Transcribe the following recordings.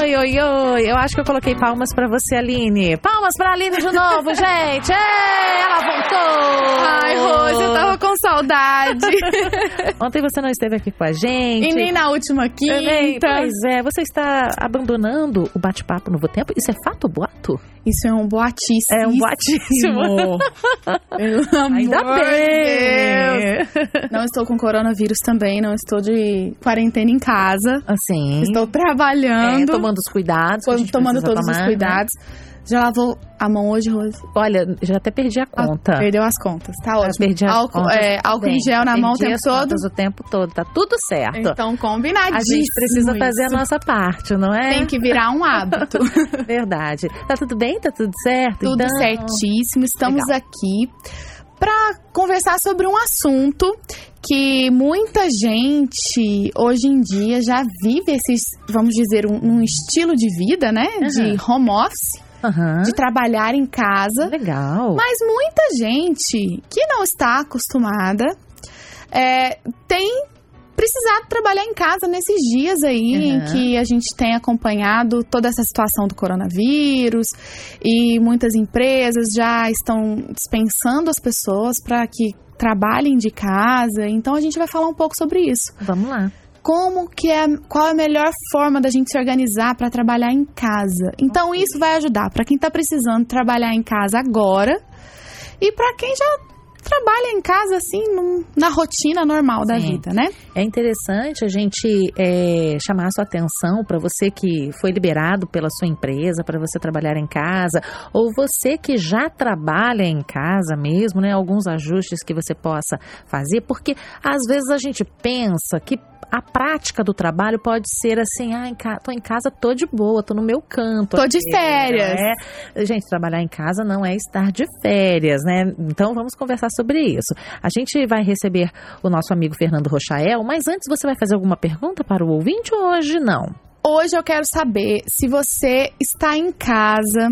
Oi, oi, oi. Eu acho que eu coloquei palmas pra você, Aline. Palmas pra Aline de novo, gente. Ei, ela voltou. Ai, Rose, eu tava com saudade. Ontem você não esteve aqui com a gente. E nem na última quinta. Pois é, você está abandonando o bate-papo Novo Tempo. Isso é fato ou boato? Isso é um boatíssimo. É um boatíssimo. Ainda bem. Deus. Não estou com coronavírus também, não estou de quarentena em casa. Assim. Estou trabalhando. É, tomando os cuidados. a gente tomando todos tomar, os né? cuidados. Já lavou a mão hoje, Rose? Olha, já até perdi a conta. Ah, perdeu as contas. Tá Já ótimo. perdi as álcool, contas. é, álcool em gel na mão o tempo todo. o tempo todo. Tá tudo certo. Então, combinadíssimo. a gente precisa fazer a isso. nossa parte, não é? Tem que virar um hábito. Verdade. Tá tudo bem? Tá tudo certo? Tudo então? certíssimo. Estamos Legal. aqui para conversar sobre um assunto que muita gente hoje em dia já vive esses, vamos dizer, um, um estilo de vida, né? De home office, Aham. de trabalhar em casa. Legal. Mas muita gente que não está acostumada é, tem precisado trabalhar em casa nesses dias aí em Uhum. que a gente tem acompanhado toda essa situação do coronavírus e muitas empresas já estão dispensando as pessoas para que trabalhem de casa. Então a gente vai falar um pouco sobre isso. Vamos lá. Como que é, qual é a melhor forma da gente se organizar para trabalhar em casa? Então isso vai ajudar para quem está precisando trabalhar em casa agora e para quem já trabalha em casa assim num- na rotina normal da Sim. vida, né? É interessante a gente é, chamar a sua atenção para você que foi liberado pela sua empresa para você trabalhar em casa, ou você que já trabalha em casa mesmo, né? Alguns ajustes que você possa fazer, porque às vezes a gente pensa que a prática do trabalho pode ser assim, ah, em ca- tô em casa, tô de boa, tô no meu canto. Tô de aqui, férias. né? Gente, trabalhar em casa não é estar de férias, né? Então vamos conversar sobre isso. A gente vai receber o nosso amigo Fernando Rochael, mas antes você vai fazer alguma pergunta para o ouvinte ou hoje não? Hoje eu quero saber se você está em casa,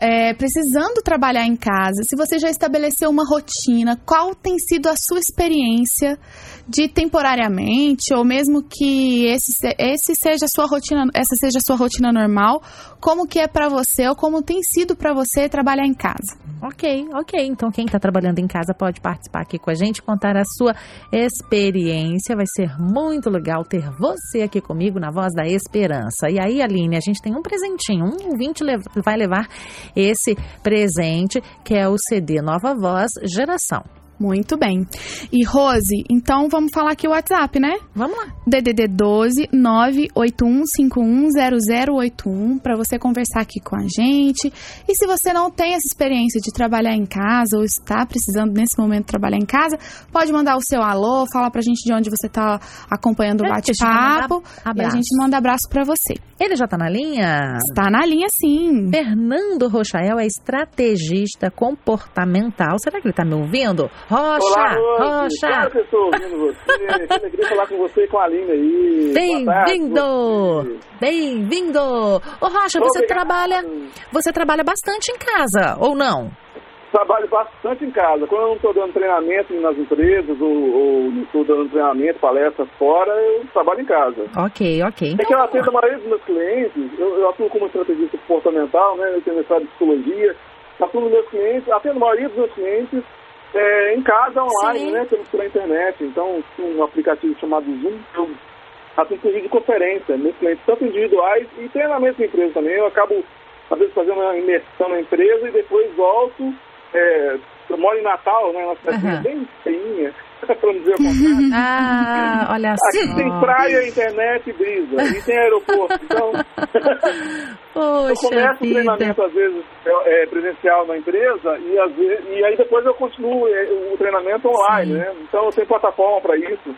é, precisando trabalhar em casa, se você já estabeleceu uma rotina, qual tem sido a sua experiência de temporariamente, ou mesmo que esse, se- esse seja sua rotina, essa seja a sua rotina normal, como que é pra você ou como tem sido pra você trabalhar em casa? Ok, ok. Então quem está trabalhando em casa pode participar aqui com a gente, contar a sua experiência. Vai ser muito legal ter você aqui comigo na Voz da Esperança. E aí, Aline, a gente tem um presentinho. Um ouvinte vai levar esse presente, que é o CD Nova Voz Geração. Muito bem. E Rose, então vamos falar aqui o WhatsApp, né? Vamos lá. DDD 12 981510081 para você conversar aqui com a gente. E se você não tem essa experiência de trabalhar em casa ou está precisando nesse momento trabalhar em casa, pode mandar o seu alô, falar pra gente de onde você tá acompanhando o bate-papo e a gente manda abraço para você. Ele já tá na linha? Está na linha sim. Fernando Rochael é estrategista comportamental. Será que ele tá me ouvindo? Rocha! Olá. Rocha! Claro que eu estou ouvindo você. Que alegria falar com você e com a Aline aí. Bem-vindo! você. Bem-vindo! Ô Rocha, você Obrigado. trabalha, você trabalha bastante em casa, ou não? Trabalho bastante em casa. Quando eu não estou dando treinamento nas empresas ou, ou não estou dando treinamento, palestras fora, eu trabalho em casa. Ok, ok. É que eu atendo a maioria dos meus clientes, eu, eu atuo como estrategista comportamental, né? Eu tenho mestrado em psicologia, atuo nos meus clientes, atendo a maioria dos meus clientes é, em casa, online, Sim. né? Pela, pela internet. Então, um aplicativo chamado Zoom, eu atuo com videoconferência, meus clientes, tanto individuais e treinamento em empresa também. Eu acabo, às vezes, fazendo uma imersão na empresa e depois volto. É, eu moro em Natal, né? Uma cidade Aham. bem feinha, para não dizer o contrário. Ah, olha Aqui só. tem praia, internet e brisa. E tem aeroporto. Então, eu Poxa começo o vida. treinamento, às vezes, é, é, presencial na empresa e, às vezes, e aí depois eu continuo é, o treinamento online, Sim. né? Então eu tenho plataforma para isso.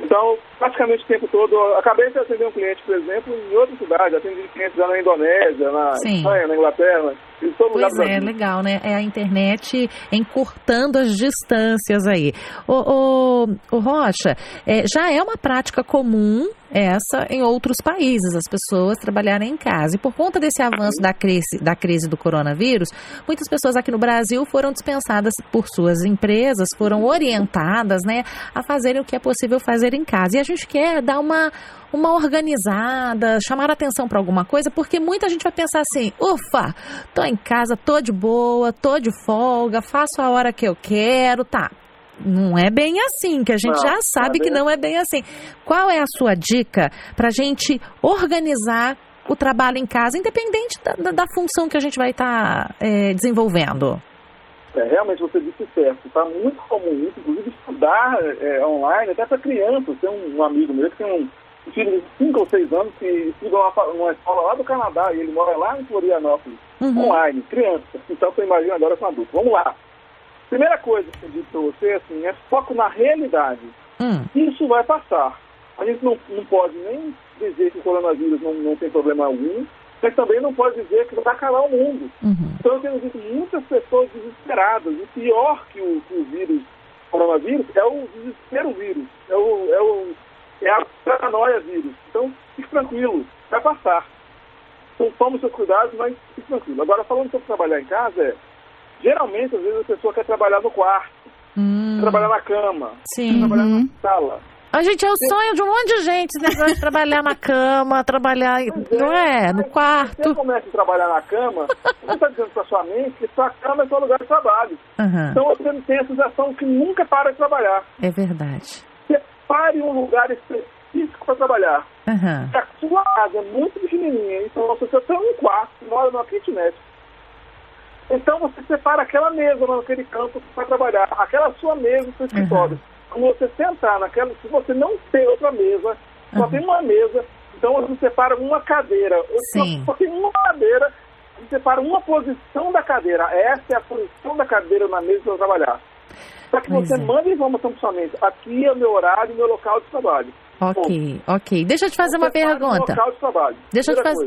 Então, praticamente o tempo todo, eu acabei de atender um cliente, por exemplo, em outra cidade, atendi clientes já na Indonésia, na Sim. Espanha, na Inglaterra, em todo lugar Pois é, Brasil. legal, né? É a internet encurtando as distâncias aí. O, o, o Rocha, é, já é uma prática comum essa em outros países, as pessoas trabalharem em casa. E por conta desse avanço da crise, da crise do coronavírus, muitas pessoas aqui no Brasil foram dispensadas por suas empresas, foram orientadas, né, a fazerem o que é possível fazer em casa. E a gente quer dar uma uma organizada, chamar atenção para alguma coisa, porque muita gente vai pensar assim: ufa, tô em casa, tô de boa, tô de folga, faço a hora que eu quero, tá. Não é bem assim, que a gente Não, já sabe não é que não é bem assim. Qual é a sua dica para a gente organizar o trabalho em casa, independente da, da, da função que a gente vai estar tá, é, desenvolvendo? É, realmente você disse certo. Está muito comum isso, inclusive estudar é, online, até para crianças. Tem um, um, amigo meu que tem um de 5 ou 6 anos que estuda uma, escola lá do Canadá e ele mora lá em Florianópolis, uhum. online, criança. Então você imagina agora com adulto. Vamos lá. Primeira coisa que eu disse para você assim, é foco na realidade. Hum. Isso vai passar. A gente não, não pode nem dizer que o coronavírus não, não tem problema algum, mas também não pode dizer que vai acabar o mundo. Uhum. Então eu tenho visto muitas pessoas desesperadas. E pior que o, que o vírus, o coronavírus, é o desespero vírus, é, o, é, o, é a paranoia vírus. Então fique tranquilo, vai passar. Então tome seus cuidados, mas fique tranquilo. Agora falando sobre trabalhar em casa, é, geralmente às vezes a pessoa quer trabalhar no quarto, hum. trabalhar na cama, Sim. trabalhar Uhum. na sala. A gente é o sonho de um monte de gente, negócio de trabalhar na cama, trabalhar, não é? No Se você quarto. começa a trabalhar na cama, você está dizendo para sua mente que sua cama é seu lugar de trabalho. Aham, Então você tem a sensação que nunca para de trabalhar. é verdade. Separe um lugar específico para trabalhar. Aham, A sua casa é muito pequenininha, então você só tem um quarto, mora numa kitnet. Então você separa aquela mesa naquele canto para trabalhar, aquela sua mesa no seu escritório. Quando você sentar naquela, se você não tem outra mesa, só Uhum. tem uma mesa, então você separa uma cadeira. Sim. Só, só tem uma cadeira, você separa uma posição da cadeira. Essa é a posição da cadeira na mesa para trabalhar. Para que Pois você é. mande informação para sua mente. Aqui é o meu horário, meu local de trabalho. ok, ok. Deixa eu te fazer uma o pergunta. Local de trabalho. Deixa eu, te faz...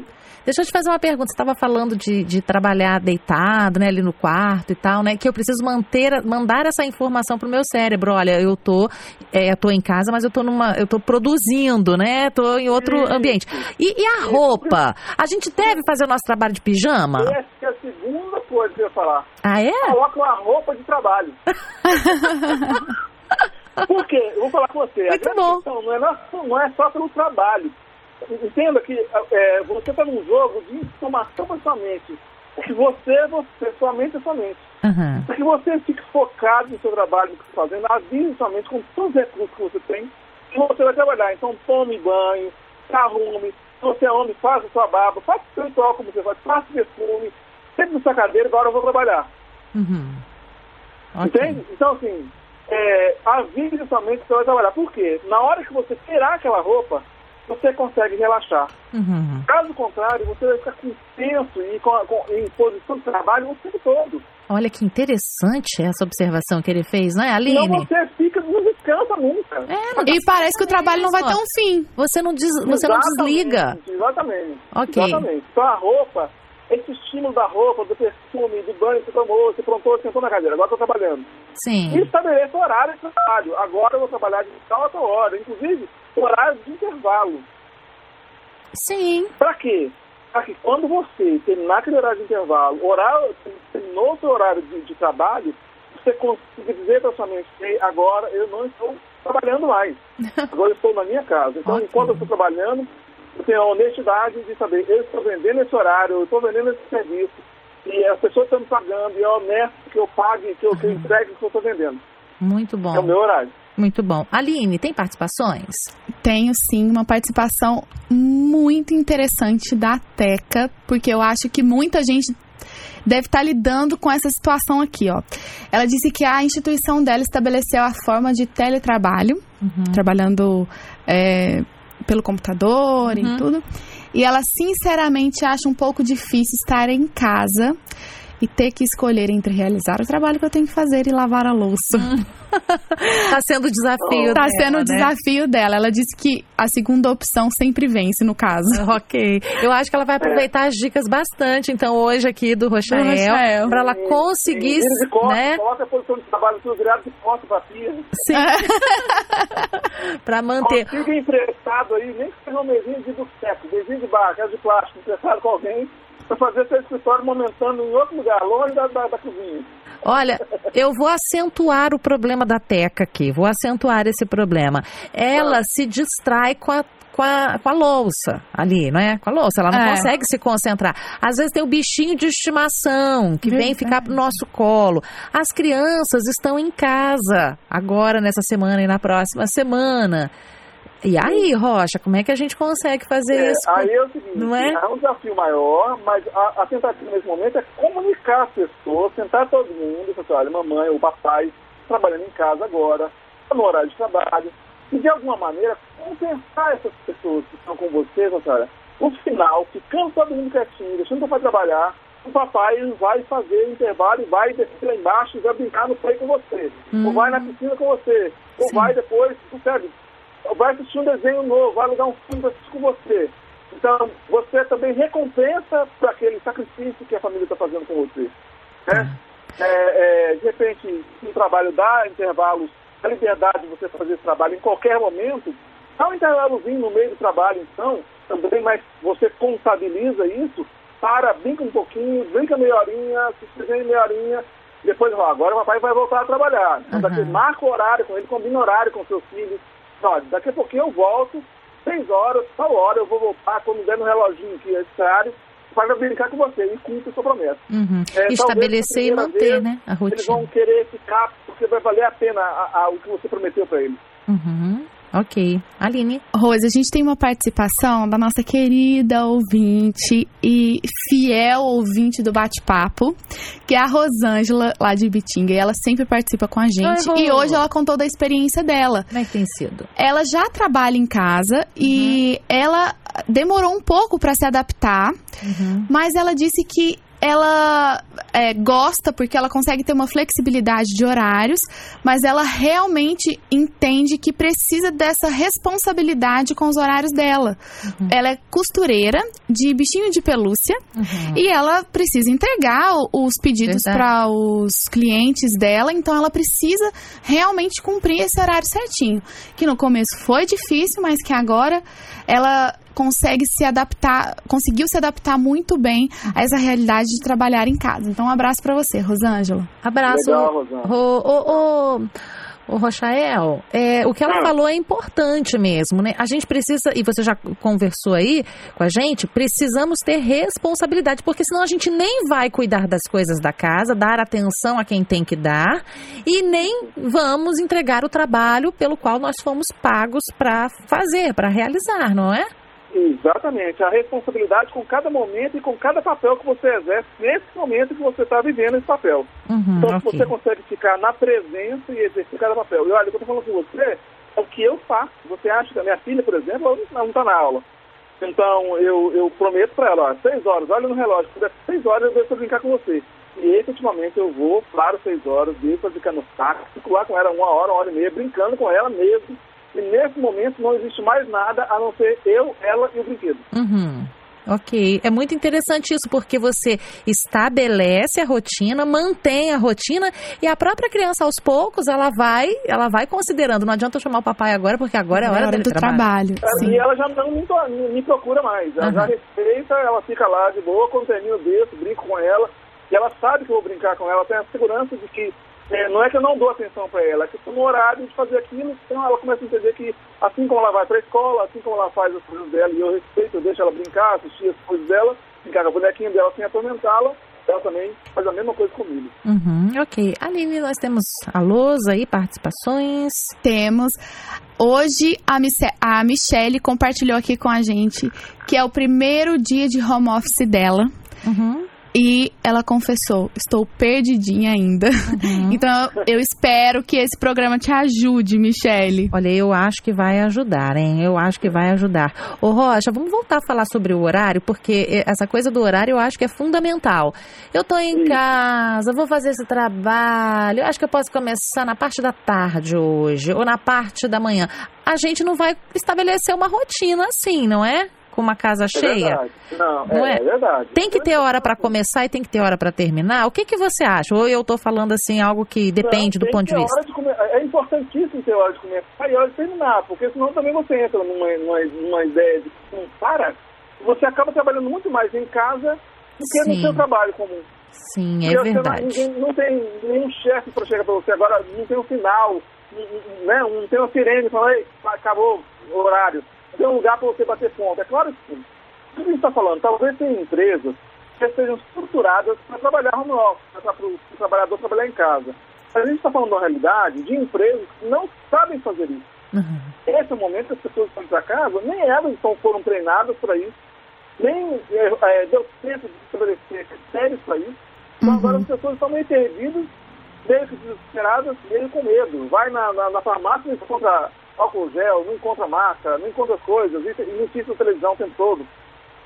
Deixa eu te fazer uma pergunta. Você estava falando de, de trabalhar deitado, né, ali no quarto e tal, né? Que eu preciso manter, mandar essa informação pro meu cérebro. Olha, eu tô, é, eu tô em casa, mas eu tô numa, eu tô produzindo, né? Tô em outro ambiente. E, e a roupa? A gente deve fazer o nosso trabalho de pijama? Essa é a segunda coisa que eu ia falar. Ah, é? Coloca uma roupa de trabalho. Por quê? Eu vou falar com você. Muito a bom. questão não é, não- é só pelo trabalho. Entenda que é, você está num jogo de informação para sua mente. Que você é você, sua mente é sua mente. Aham. Para que você fique focado no seu trabalho, no que está fazendo, avise sua mente com todos os recursos que você tem, que você vai trabalhar. Então tome banho, se arrume. Se você é homem, faça sua barba, faça o seu ritual como você faz, faça perfume, sempre na sua cadeira, agora eu vou trabalhar. Uhum. Ok. Entende? Então, assim, é, avise somente que você vai trabalhar. Por quê? Na hora que você tirar aquela roupa, você consegue relaxar. Uhum. Caso contrário, você vai ficar com tenso e com, com, em posição de trabalho o tempo todo. Olha que interessante essa observação que ele fez, não é, Senão Aline? você fica, não descansa nunca. É, não E parece que o trabalho não vai ter um fim. Você não, des, você não desliga. Exatamente. Ok. Exatamente. Então a roupa, esse estímulo da roupa, do perfume, do banho que você tomou, você prontou, sentou na cadeira, agora estou trabalhando. Sim. E estabeleça horário de trabalho. Agora eu vou trabalhar de tal a tal hora. Inclusive, horário de intervalo. Sim. Para quê? Para que quando você terminar aquele horário de intervalo, horário, terminou o seu horário de, de trabalho, você consiga dizer para sua mente agora eu não estou trabalhando mais. Agora eu estou na minha casa. Então, enquanto eu estou trabalhando, eu tenho a honestidade de saber, eu estou vendendo esse horário, eu estou vendendo esse serviço, e as pessoas estão me pagando, e é honesto que eu pague, que eu, que eu entregue o que eu estou vendendo. Muito bom. É o meu horário. Muito bom. Aline, tem participações? Tenho sim uma participação muito interessante da Teca, porque eu acho que muita gente deve estar lidando com essa situação aqui, ó. Ela disse que a instituição dela estabeleceu a forma de teletrabalho, trabalhando é, pelo computador Uhum. e tudo. E ela sinceramente acha um pouco difícil estar em casa e ter que escolher entre realizar o trabalho que eu tenho que fazer e lavar a louça. Tá sendo o desafio Tá dela, sendo o né? desafio dela. Ela disse que a segunda opção sempre vence, no caso. Ok. Eu acho que ela vai aproveitar as dicas bastante, então, hoje aqui do Rochael, para ela Sim, conseguir, sim. De costas, né, Coloca a posição de trabalho tudo virado de costas para pia. para manter. Consiga emprestado aí, nem que seja um mesinho de boteco, mesinho de bar, casa de plástico, emprestado com alguém, para fazer seu escritório momentâneo em outro lugar, longe da, da, da cozinha. Olha, eu vou acentuar o problema da Teca aqui, vou acentuar esse problema. Ela se distrai com a com a, com a louça ali, não é? Com a louça, ela não É. consegue se concentrar. Às vezes tem o bichinho de estimação que vem ficar pro nosso colo. As crianças estão em casa agora, nessa semana e na próxima semana. E aí, Rocha, como é que a gente consegue fazer É, isso? aí é o seguinte, Não é? um desafio maior, mas a, a tentativa nesse momento é comunicar as pessoas, sentar todo mundo, falar, assim, olha, mamãe ou papai trabalhando em casa agora, tá no horário de trabalho, e de alguma maneira compensar essas pessoas que estão com você, olha, no final, ficando todo mundo quietinho, deixando o papai trabalhar, o papai vai fazer intervalo e vai descer lá embaixo e vai brincar no play com você, ou vai na piscina com você, ou Hum. Sim. vai depois, sabe, vai assistir um desenho novo, vai alugar um filme para assistir com você. Então, você também recompensa por aquele sacrifício que a família está fazendo com você. Né? É, é, de repente, se o trabalho dá intervalos, a liberdade de você fazer esse trabalho em qualquer momento, dá um intervalozinho no meio do trabalho, então, também, mas você contabiliza isso, para, brinca um pouquinho, brinca meia horinha, se desenha meia horinha, depois, ó, agora o papai vai voltar a trabalhar. Então, daqui, Uhum. marca o horário com ele, combina horário com seus filhos. Olha, daqui a pouquinho eu volto, seis horas, tal hora eu vou voltar, quando der no reloginho aqui, esse horário, para brincar com você e cumpre sua promessa. Uhum. É, Estabelecer e manter, primeira né, a Eles rotina. vão querer ficar, porque vai valer a pena a- a- o que você prometeu para eles. Uhum. Ok. Aline. Rose, a gente tem uma participação da nossa querida ouvinte e fiel ouvinte do bate-papo, que é a Rosângela, lá de Bitinga. E ela sempre participa com a gente. Oi, e hoje ela contou da experiência dela. Como é que tem sido? Ela já trabalha em casa e ela demorou um pouco para se adaptar, Uhum. mas ela disse que ela é, gosta porque ela consegue ter uma flexibilidade de horários, mas ela realmente entende que precisa dessa responsabilidade com os horários dela. Ela é costureira de bichinho de pelúcia Uhum. e ela precisa entregar os pedidos para os clientes dela, então ela precisa realmente cumprir esse horário certinho. Que no começo foi difícil, mas que agora ela consegue se adaptar, conseguiu se adaptar muito bem a essa realidade de trabalhar em casa. Então, um abraço para você, Rosângela. Abraço. Legal, Rosana. Ô, ô, ô, ô, Rochael, é, o que ela Ah. falou é importante mesmo, né? A gente precisa, e você já conversou aí com a gente, precisamos ter responsabilidade, porque senão a gente nem vai cuidar das coisas da casa, dar atenção a quem tem que dar, e nem vamos entregar o trabalho pelo qual nós fomos pagos para fazer, para realizar, não é? Exatamente. A responsabilidade com cada momento e com cada papel que você exerce nesse momento que você está vivendo esse papel. Uhum, Então, se ok. você consegue ficar na presença e exercer cada papel. E olha, o que eu estou falando com você é o que eu faço. Você acha que a minha filha, por exemplo, ela não está na aula. Então, eu, eu prometo para ela, ó, seis horas, olha no relógio, quando é seis horas eu deixo pra brincar com você. E efetivamente eu vou, claro, seis horas, deixo pra brincar no saco, lá com ela uma hora, uma hora e meia, brincando com ela mesmo. E nesse momento não existe mais nada a não ser eu, ela e o brinquedo. Uhum. Ok, é muito interessante isso porque você estabelece a rotina, mantém a rotina e a própria criança aos poucos ela vai, ela vai considerando. Não adianta eu chamar o papai agora porque agora é a hora, dele do trabalhar. trabalho. É, Sim. E ela já não me, me- procura mais. Ela já Aham. respeita, ela fica lá de boa, quando termino desse, brinco com ela. E ela sabe que eu vou brincar com ela, tem a segurança de que é, não é que eu não dou atenção para ela, é que no horário de fazer aquilo, então ela começa a entender que assim como ela vai para a escola, assim como ela faz as coisas dela, e eu respeito, eu deixo ela brincar, assistir as coisas dela, brincar com a bonequinha dela sem atormentá-la, ela também faz a mesma coisa comigo. Uhum, ok. Aline, nós temos alôs aí, participações. Temos. Hoje a, Mice- a Michelle compartilhou aqui com a gente que é o primeiro dia de home office dela. Uhum, E ela confessou: estou perdidinha ainda. uhum. Então eu espero que esse programa te ajude, Michelle. Olha, eu acho que vai ajudar, hein? Eu acho que vai ajudar. Ô, Rocha, vamos voltar a falar sobre o horário, porque eh, essa coisa do horário eu acho que é fundamental. Eu tô em casa, vou fazer esse trabalho, eu acho que eu posso começar na parte da tarde hoje, ou na parte da manhã. A gente não vai estabelecer uma rotina assim, não é? Com uma casa É cheia. verdade. Não, Não é, é? é verdade. Tem que ter hora para começar e tem que ter hora para terminar. O que, que você acha? Ou eu tô falando assim algo que depende Não, do ponto de vista? de come- É importantíssimo ter hora de começar e hora de terminar, porque senão também você entra numa, numa, numa ideia de que não para, você acaba trabalhando muito mais em casa do que Sim. no seu trabalho comum. Sim, é não- verdade. ninguém- Não, tem nenhum chefe para chegar para você agora, não tem um final, n- n- né? não tem uma sirene ei, acabou o horário. Ter um lugar para você bater ponto. É claro que sim. O que a gente está falando? Talvez tenha empresas que sejam estruturadas para trabalhar home office, para o trabalhador trabalhar em casa. Mas a gente está falando uma realidade de empresas que não sabem fazer isso. Uhum. Esse é o momento que as pessoas estão para casa, nem elas então foram treinadas para isso, nem é, é, deu tempo de estabelecer critérios para isso. Então uhum. agora as pessoas estão meio perdidas, meio desesperadas, meio com medo. Vai na, na, na farmácia e encontra álcool gel, não encontra máscara, não encontra coisas, e, notícias na televisão o tempo todo.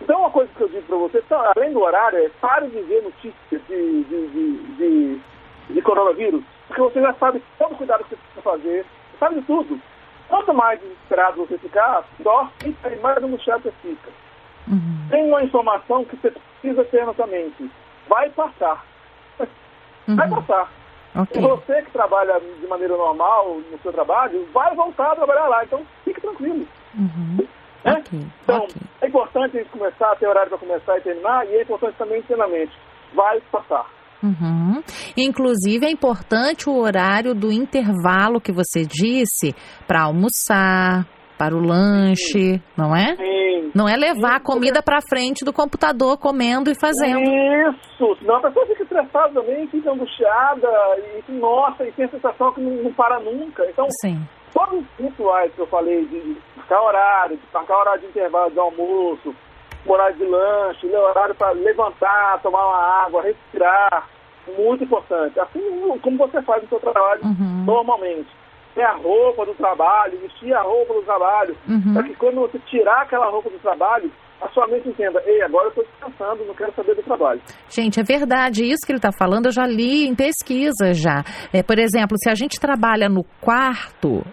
Então, uma coisa que eu digo para você, então, além do horário, é pare de ver notícias de, de, de, de, de coronavírus, porque você já sabe todo o cuidado que você precisa fazer, sabe de tudo. Quanto mais desesperado você ficar, pior fica e mais angustiado você fica. Uhum. Tem uma informação que você precisa ter na sua mente. Vai passar. Uhum. Vai passar. Okay. E você que trabalha de maneira normal no seu trabalho, vai voltar a trabalhar lá. Então, fique tranquilo. Uhum. Né? Okay. Então, okay. é importante a gente começar, ter horário para começar e terminar, e é importante também ter na mente. Vai passar. Uhum. Inclusive é importante o horário do intervalo que você disse para almoçar, para o lanche, não é? Sim. Não é levar a comida para frente do computador comendo e fazendo. Isso, senão a pessoa fica estressada também, fica angustiada e nossa, e tem a sensação que não, não para nunca. Então, Sim. todos os rituais que eu falei de marcar horário, de marcar horário de intervalo de almoço, horário de lanche, né, horário para levantar, tomar uma água, respirar. Muito importante. Assim como você faz no seu trabalho uhum. normalmente. Ter a roupa do trabalho, vestir a roupa do trabalho, uhum. para que quando você tirar aquela roupa do trabalho, a sua mente entenda, ei, agora eu estou descansando, não quero saber do trabalho. Gente, é verdade, isso que ele está falando eu já li em pesquisa já. É, por exemplo, se a gente trabalha no quarto,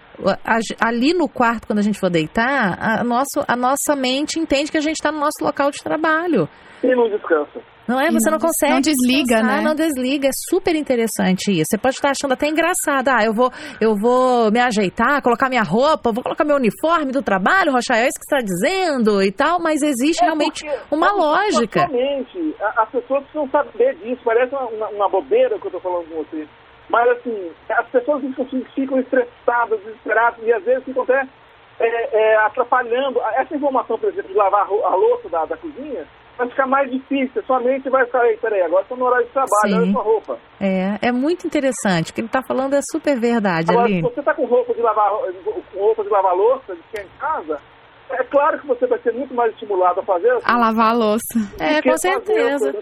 ali no quarto, quando a gente for deitar, a, nosso, a nossa mente entende que a gente está no nosso local de trabalho. E não descansa. Não é? Você não, não consegue. Não desliga, né? Não desliga. É super interessante isso. Você pode estar achando até engraçado. Ah, eu vou, eu vou me ajeitar, colocar minha roupa, vou colocar meu uniforme do trabalho, Rocha, é isso que você está dizendo e tal, mas existe é realmente uma lógica. Exatamente. As pessoas precisam saber disso. Parece uma, uma bobeira que eu estou falando com você. Mas, assim, as pessoas ficam estressadas, desesperadas e às vezes ficam até é, é, atrapalhando. Essa informação, por exemplo, de lavar a louça da, da cozinha, vai ficar mais difícil. Sua mente vai ficar, aí, peraí, agora estou no horário de trabalho, Sim. olha sua roupa. É, é muito interessante. O que ele está falando é super verdade, agora, Aline. Se você está com roupa de lavar, com roupa de lavar louça, de ficar em casa, é claro que você vai ser muito mais estimulado a fazer. Assim, a lavar a louça. É, com certeza.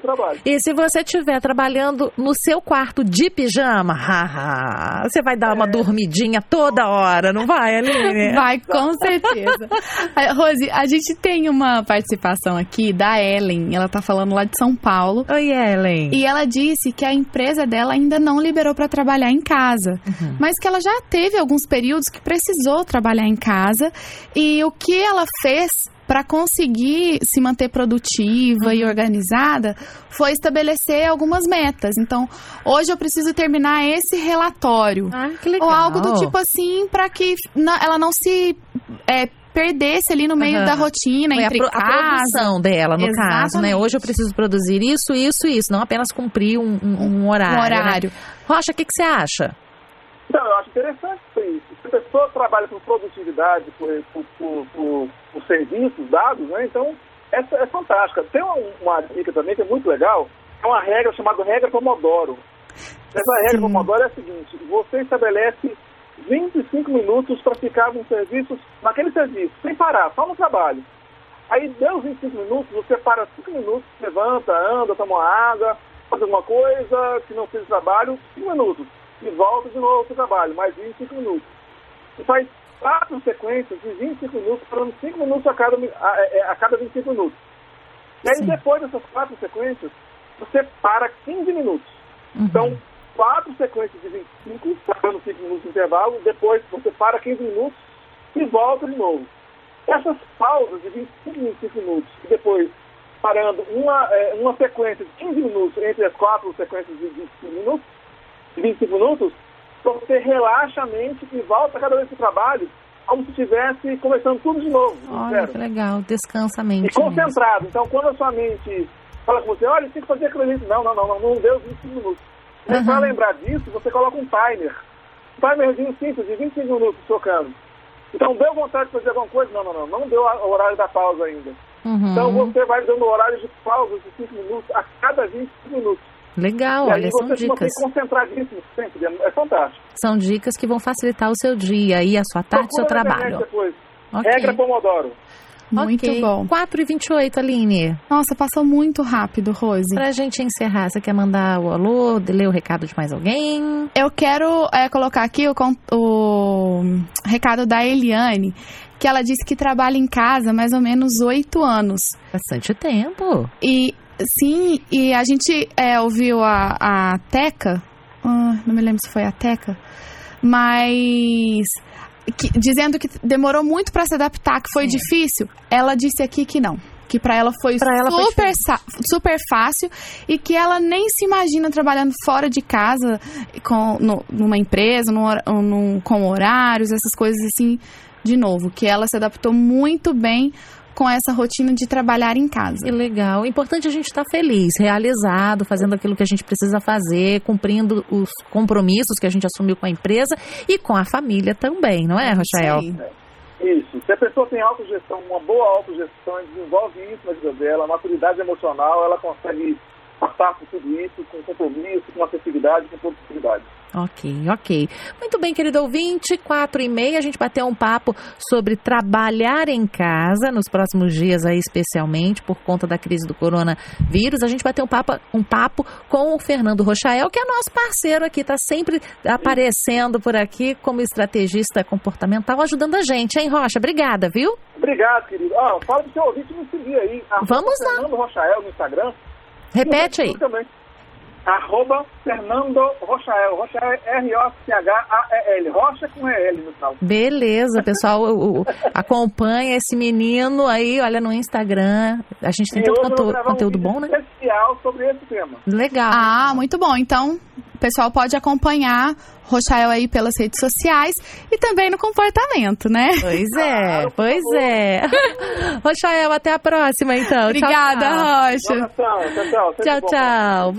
E se você estiver trabalhando no seu quarto de pijama, haha, você vai dar é. uma dormidinha toda hora, não vai, Aline? Vai, com certeza. Rose, a gente tem uma participação aqui da Ellen. Ela tá falando lá de São Paulo. Oi, Ellen. E ela disse que a empresa dela ainda não liberou para trabalhar em casa, uhum. mas que ela já teve alguns períodos que precisou trabalhar em casa e o que ela ela fez para conseguir se manter produtiva uhum. e organizada foi estabelecer algumas metas. Então, hoje eu preciso terminar esse relatório. Ah, que legal. Ou algo do tipo assim, para que ela não se é, perdesse ali no meio uhum. da rotina, Foi entre a, pro, a produção dela, no Exatamente. caso, né? Hoje eu preciso produzir isso, isso e isso, não apenas cumprir um, um, um horário. Um horário. Né? Rocha, o que, que você acha? Então, eu acho interessante isso. Se a pessoa trabalha com produtividade, por, por, por, por serviços dados, né? Então, essa é fantástica. Tem uma, uma, dica também que é muito legal, é uma regra chamada regra Pomodoro. Essa Sim. regra Pomodoro é a seguinte, você estabelece 25 minutos para ficar no serviço, naquele serviço, sem parar, só no trabalho. Aí deu os 25 minutos, você para 5 minutos, levanta, anda, toma uma água, faz alguma coisa que não seja trabalho, 5 minutos e volta de novo para o trabalho, mais 25 minutos. E faz quatro sequências de 25 minutos, falando 5 minutos a cada, a, é, a cada 25 minutos. E aí, Sim. depois dessas quatro sequências, você para 15 minutos. Uhum. Então, quatro sequências de 25, passando 5 minutos de intervalo, depois você para 15 minutos e volta de novo. Essas pausas de 25 25 minutos e depois parando uma, é, uma sequência de 15 minutos entre as quatro sequências de 25 minutos, 25 minutos, você relaxa a mente e volta cada vez para o trabalho como se estivesse começando tudo de novo. Olha, que legal, descansa a mente. E concentrado. Mesmo. Então, quando a sua mente fala com você, olha, tem que fazer aquilo. Não, não, não, não, não deu 25 minutos. Uhum. Para lembrar disso, você coloca um timer. Um timerzinho simples, de 25 minutos tocando. Então, deu vontade de fazer alguma coisa? Não, não, não. Não deu o horário da pausa ainda. Uhum. Então, você vai dando horário de pausa de 5 minutos a cada 25 minutos. Legal, e olha, são dicas. concentradíssimo sempre. É fantástico. São dicas que vão facilitar o seu dia e a sua tarde, o seu trabalho. Depois. Ok. Regra Pomodoro. Muito Ok. bom. 4 e 28, Aline. Nossa, passou muito rápido, Rose. Pra gente encerrar, você quer mandar o alô, ler o recado de mais alguém? Eu quero é, colocar aqui o, o recado da Eliane, que ela disse que trabalha em casa há mais ou menos oito anos. Bastante tempo. E sim, e a gente é, ouviu a, a Teca, ah, não me lembro se foi a Teca, mas que- dizendo que demorou muito para se adaptar, que foi Sim. difícil. Ela disse aqui que não. Que para ela foi Pra ela foi super, sa- super fácil e que ela nem se imagina trabalhando fora de casa com, no- numa empresa, num num- com horários, essas coisas assim, de novo. Que ela se adaptou muito bem com essa rotina de trabalhar em casa. Que legal. O importante é a gente estar feliz, realizado, fazendo aquilo que a gente precisa fazer, cumprindo os compromissos que a gente assumiu com a empresa e com a família também, não é, Rafael? Sim. Isso. Se a pessoa tem autogestão, uma boa autogestão, desenvolve isso na vida dela, maturidade emocional, ela consegue passar por tudo isso com compromisso, com acessibilidade, com produtividade. Ok, ok. Muito bem, querido ouvinte, quatro e meia, a gente bateu um papo sobre trabalhar em casa nos próximos dias aí, especialmente por conta da crise do coronavírus. A gente bateu um papo, um papo com o Fernando Rochael, que é nosso parceiro aqui, tá sempre aparecendo por aqui como estrategista comportamental, ajudando a gente, hein, Rocha? Obrigada, viu? Obrigado, querido. Ah, fala pro seu ouvinte me seguir aí. Arroba Vamos lá. Fernando Rochael no Instagram. Repete aí. Também. Arroba Fernando Rochael. Rochael é R-O-C-H-A-E-L. Rocha com E-L no final. Beleza, pessoal, acompanha esse menino aí, olha no Instagram. A gente tem E tanto conteúdo, um conteúdo bom, né? especial sobre esse tema. Legal. Ah, muito bom. Então, o pessoal pode acompanhar Rochael aí pelas redes sociais e também no comportamento, né? Pois é, Claro, por pois favor. é. Rochael, até a próxima então. Tchau, Obrigada, tchau. Rocha. Um abração. Tchau, tchau. Tchau, tchau.